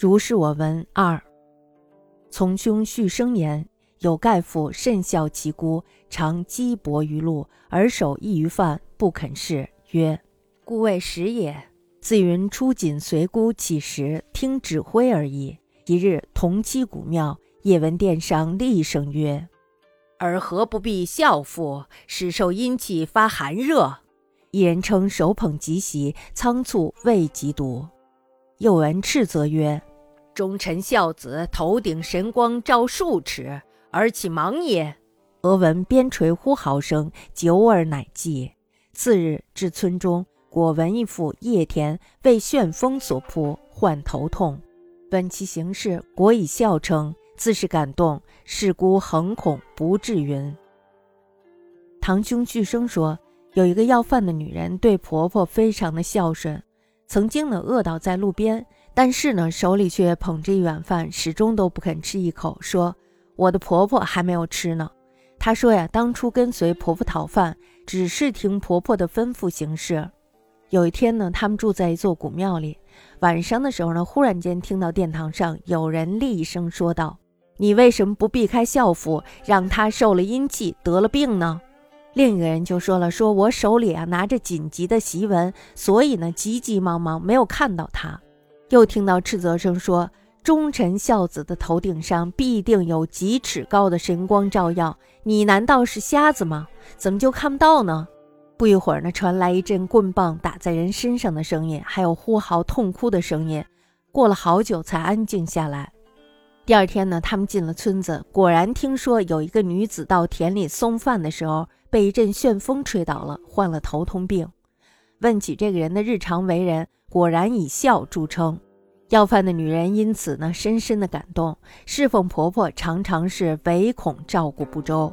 如是我闻二。从兄续生言：有盖父甚孝其姑，常积薄于禄，而守一于饭，不肯食。曰：故未食也。自云出锦随姑乞食，听指挥而已。一日同期古庙，夜闻殿上厉声曰：“尔何不避孝父？使受阴气发寒热。”一人称手捧吉席，仓促未及读。又闻斥责曰：“忠臣孝子，头顶神光照数尺，而岂忙也？”俄闻边陲呼号声，久而乃寂。次日至村中。果闻一妇叶田为旋风所扑，患头痛。闻其形势，果以笑称，自是感动。是孤恒恐不至云。堂兄巨生说，有一个要饭的女人，对婆婆非常的孝顺，曾经呢饿倒在路边，但是呢手里却捧着一碗饭，始终都不肯吃一口，说我的婆婆还没有吃呢。她说呀，当初跟随婆婆讨饭，只是听婆婆的吩咐行事。有一天呢，他们住在一座古庙里。晚上的时候呢，忽然间听到殿堂上有人厉声说道：“你为什么不避开孝服，让他受了阴气得了病呢？”另一个人就说了：“说我手里啊拿着紧急的檄文，所以呢急急忙忙没有看到他。”又听到斥责声说：“忠臣孝子的头顶上必定有几尺高的神光照耀，你难道是瞎子吗？怎么就看不到呢？”不一会儿呢，传来一阵棍棒打在人身上的声音，还有呼嚎痛哭的声音。过了好久才安静下来。第二天呢，他们进了村子，果然听说有一个女子到田里送饭的时候，被一阵旋风吹倒了，患了头痛病。问起这个人的日常为人，果然以孝著称。要饭的女人因此呢，深深的感动，侍奉婆婆常常是唯恐照顾不周。